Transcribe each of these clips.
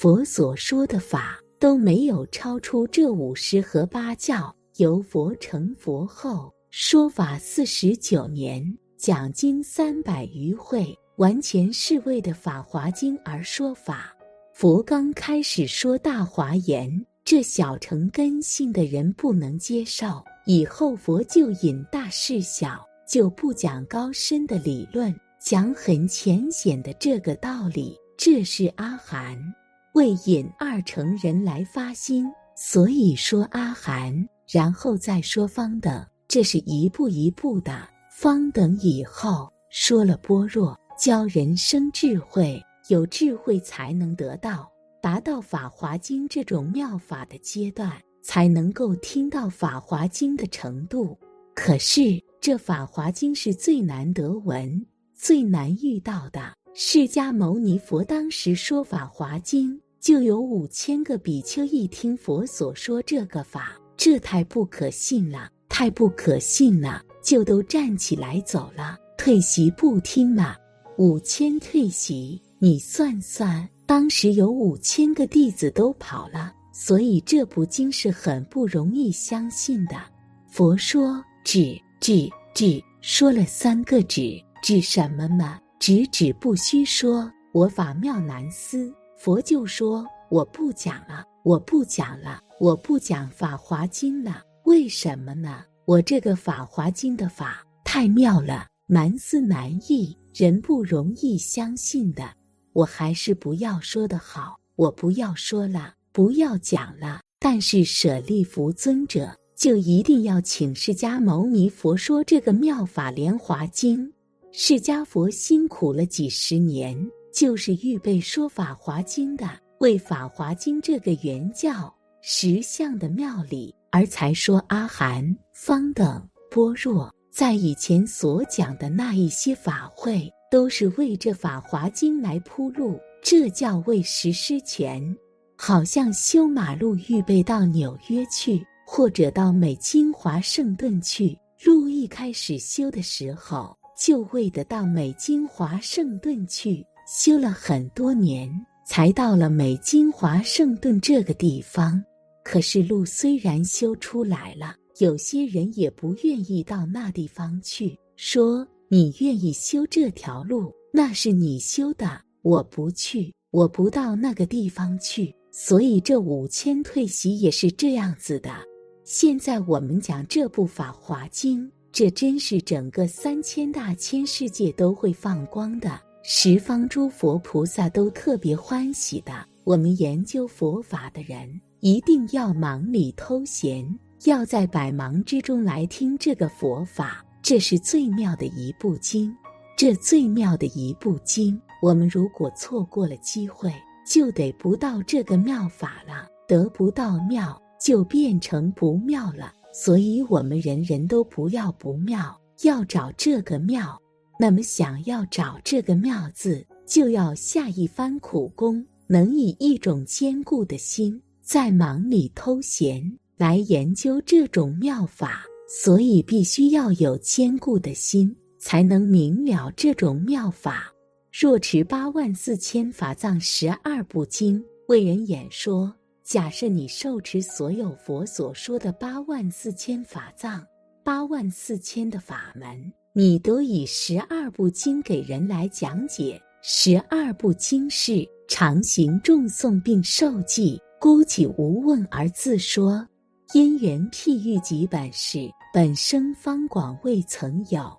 佛所说的法都没有超出这五十和八教。由佛成佛后，说法四十九年，讲经三百余会，完全是为的《法华经》而说法。佛刚开始说大华言，这小乘根性的人不能接受。以后佛就引大事小，就不讲高深的理论，讲很浅显的这个道理。这是阿含为引二成人来发心，所以说阿含。然后再说方等，这是一步一步的。方等以后说了般若，教人生智慧，有智慧才能得到，达到《法华经》这种妙法的阶段，才能够听到《法华经》的程度。可是这《法华经》是最难得闻、最难遇到的。释迦牟尼佛当时说《法华经》，就有五千个比丘一听佛所说这个法。这太不可信了，太不可信了，就都站起来走了，退席不听了。五千退席，你算算，当时有五千个弟子都跑了，所以这部经是很不容易相信的。佛说止止止，说了三个止，止什么嘛？止止不虚说，我法妙难思。佛就说我不讲了，我不讲了。我不讲《法华经》了，为什么呢？我这个《法华经》的法太妙了，难思难译，人不容易相信的。我还是不要说的好，我不要说了，不要讲了。但是舍利弗尊者就一定要请释迦牟尼佛说这个妙法莲华经。释迦佛辛苦了几十年，就是预备说《法华经》的，为《法华经》这个原教。实相的妙理，而才说阿含、方等、般若，在以前所讲的那一些法会，都是为这法华经来铺路，这叫为实施权。好像修马路预备到纽约去，或者到美金华盛顿去，路一开始修的时候，就为得到美金华盛顿去，修了很多年，才到了美金华盛顿这个地方。可是路虽然修出来了，有些人也不愿意到那地方去。说你愿意修这条路，那是你修的，我不去，我不到那个地方去。所以这五千退席也是这样子的。现在我们讲这部《法华经》，这真是整个三千大千世界都会放光的，十方诸佛菩萨都特别欢喜的。我们研究佛法的人。一定要忙里偷闲，要在百忙之中来听这个佛法，这是最妙的一部经。这最妙的一部经，我们如果错过了机会，就得不到这个妙法了。得不到妙，就变成不妙了。所以，我们人人都不要不妙，要找这个妙。那么，想要找这个妙字，就要下一番苦功，能以一种坚固的心。在忙里偷闲来研究这种妙法，所以必须要有坚固的心，才能明了这种妙法。若持八万四千法藏十二部经为人演说，假设你受持所有佛所说的八万四千法藏、八万四千的法门，你都以十二部经给人来讲解。十二部经是常行众诵并受记。孤寂无问而自说，因缘譬喻及本事，本生方广未曾有。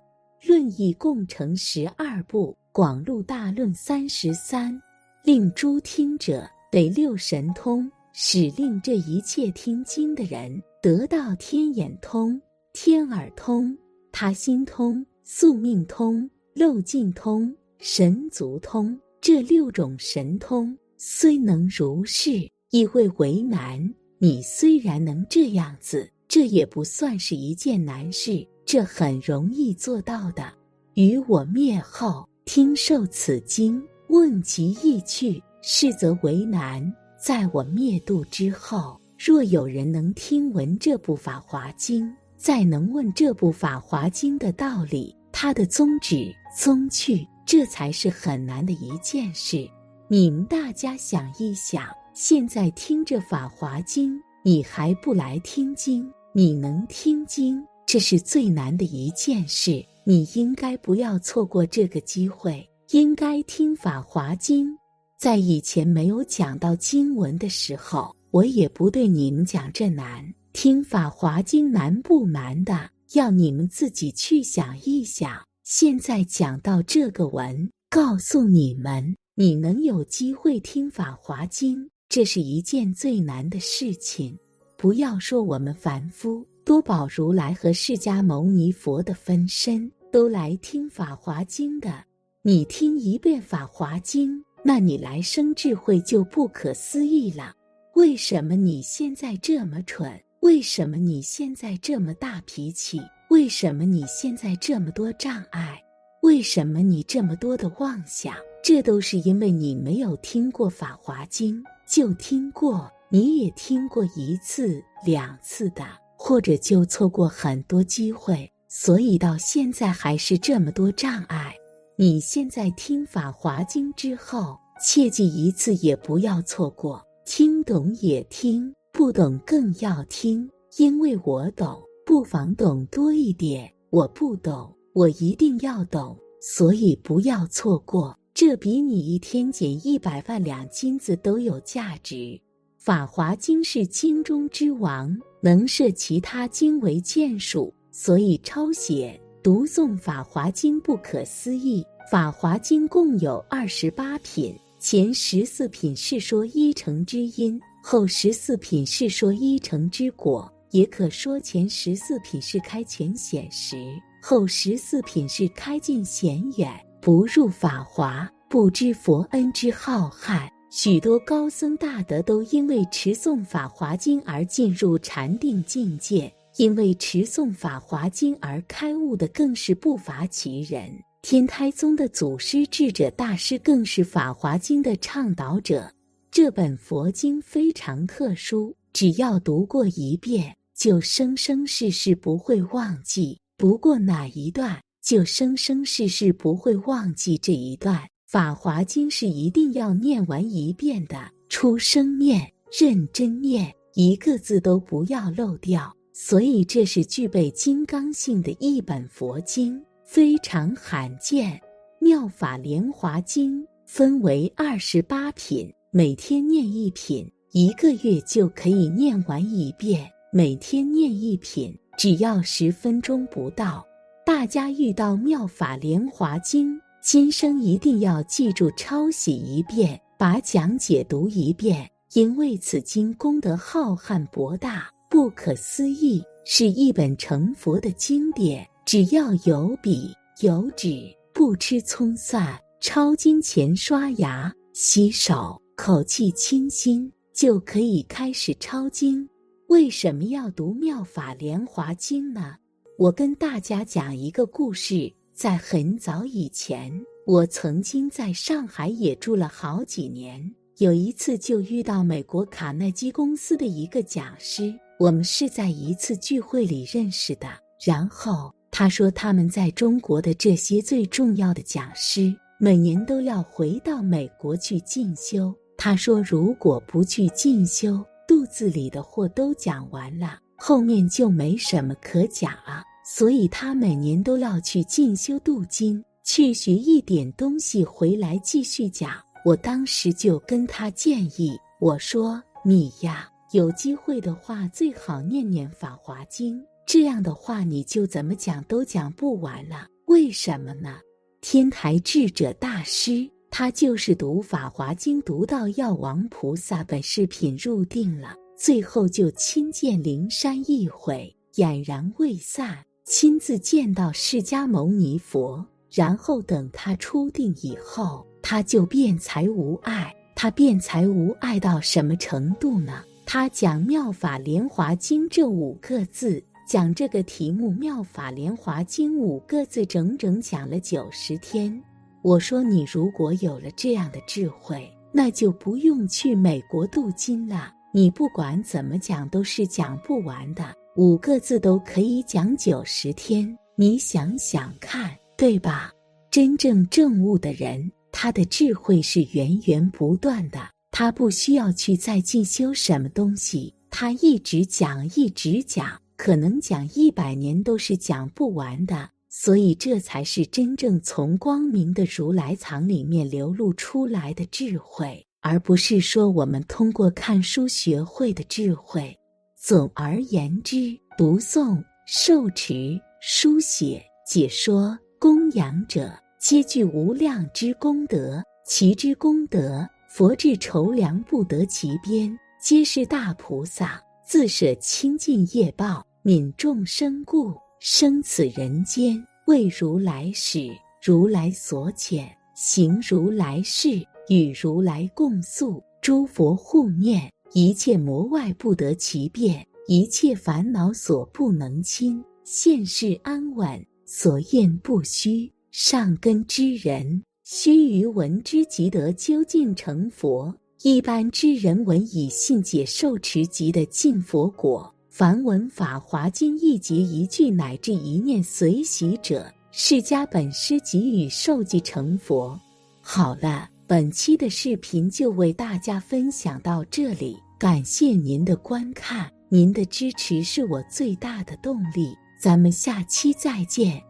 论义共成十二部，广录大论三十三，令诸听者得六神通，使令这一切听经的人得到天眼通、天耳通、他心通、宿命通、漏尽通、神足通这六种神通，虽能如是。亦会为难你。虽然能这样子，这也不算是一件难事，这很容易做到的。于我灭后听受此经，问其意趣，是则为难。在我灭度之后，若有人能听闻这部《法华经》，再能问这部《法华经》的道理，它的宗旨、宗趣，这才是很难的一件事。你们大家想一想，现在听着《法华经》，你还不来听经？你能听经，这是最难的一件事。你应该不要错过这个机会，应该听《法华经》。在以前没有讲到经文的时候，我也不对你们讲这难。听《法华经》难不难的，要你们自己去想一想。现在讲到这个文，告诉你们，你能有机会听《法华经》，这是一件最难的事情。不要说我们凡夫，多宝如来和释迦牟尼佛的分身都来听《法华经》的。你听一遍《法华经》，那你来生智慧就不可思议了。为什么你现在这么蠢？为什么你现在这么大脾气？为什么你现在这么多障碍？为什么你这么多的妄想？这都是因为你没有听过《法华经》，就听过。你也听过一次、两次的，或者就错过很多机会，所以到现在还是这么多障碍。你现在听《法华经》之后，切记一次也不要错过，听懂也听，不懂更要听，因为我懂，不妨懂多一点；我不懂，我一定要懂，所以不要错过，这比你一天捡一百万两金子都有价值。《法华经》是经中之王，能摄其他经为见数，所以抄写读诵《法华经》不可思议。《法华经》共有二十八品，前十四品是说一成之音，后十四品是说一成之果。也可说前十四品是开前显实，后十四品是开尽显远，不入法华，不知佛恩之浩瀚。许多高僧大德都因为持诵《法华经》而进入禅定境界，因为持诵《法华经》而开悟的更是不乏其人。天台宗的祖师智者大师更是《法华经》的倡导者。这本佛经非常特殊，只要读过一遍，就生生世世不会忘记；读过哪一段，就生生世世不会忘记这一段。《法华经》是一定要念完一遍的，出生念，认真念，一个字都不要漏掉。所以这是具备金刚性的一本佛经，非常罕见。《妙法莲华经》分为二十八品，每天念一品，一个月就可以念完一遍。每天念一品，只要十分钟不到。大家遇到《妙法莲华经》。今生一定要记住抄写一遍，把讲解读一遍，因为此经功德浩瀚博大，不可思议，是一本成佛的经典。只要有笔有纸，不吃葱蒜，抄经前刷牙、洗手，口气清新，就可以开始抄经。为什么要读《妙法莲华经》呢？我跟大家讲一个故事。在很早以前，我曾经在上海也住了好几年。有一次就遇到美国卡耐基公司的一个讲师，我们是在一次聚会里认识的。然后他说，他们在中国的这些最重要的讲师，每年都要回到美国去进修。他说，如果不去进修，肚子里的货都讲完了，后面就没什么可讲了。所以他每年都要去进修镀金，去学一点东西回来继续讲。我当时就跟他建议，我说：“你呀，有机会的话最好念念《法华经》，这样的话你就怎么讲都讲不完了。为什么呢？天台智者大师他就是读《法华经》，读到药王菩萨本事品入定了，最后就亲见灵山一会，俨然未散。”亲自见到释迦牟尼佛，然后等他出定以后，他就辩才无碍。他辩才无碍到什么程度呢？他讲《妙法莲华经》这五个字，讲这个题目《妙法莲华经》五个字，整整讲了九十天。我说你如果有了这样的智慧，那就不用去美国镀金了。你不管怎么讲，都是讲不完的。五个字都可以讲九十天，你想想看，对吧？真正正悟的人，他的智慧是源源不断的，他不需要去再进修什么东西，他一直讲，一直讲，可能讲一百年都是讲不完的。所以，这才是真正从光明的如来藏里面流露出来的智慧，而不是说我们通过看书学会的智慧。总而言之，读诵、受持、书写、解说、供养者，皆具无量之功德。其之功德，佛至筹量不得其边，皆是大菩萨自舍清净业报，悯众生故。生此人间，为如来使，如来所遣，行如来事，与如来共宿。诸佛护念，一切魔外不得其便，一切烦恼所不能侵。现世安稳，所愿不虚。上根之人，须臾闻之即得究竟成佛；一般之人闻以信解受持即得尽佛果。凡文《法华经》一节一句乃至一念随喜者，释迦本师给予受记成佛。好了，本期的视频就为大家分享到这里，感谢您的观看，您的支持是我最大的动力。咱们下期再见。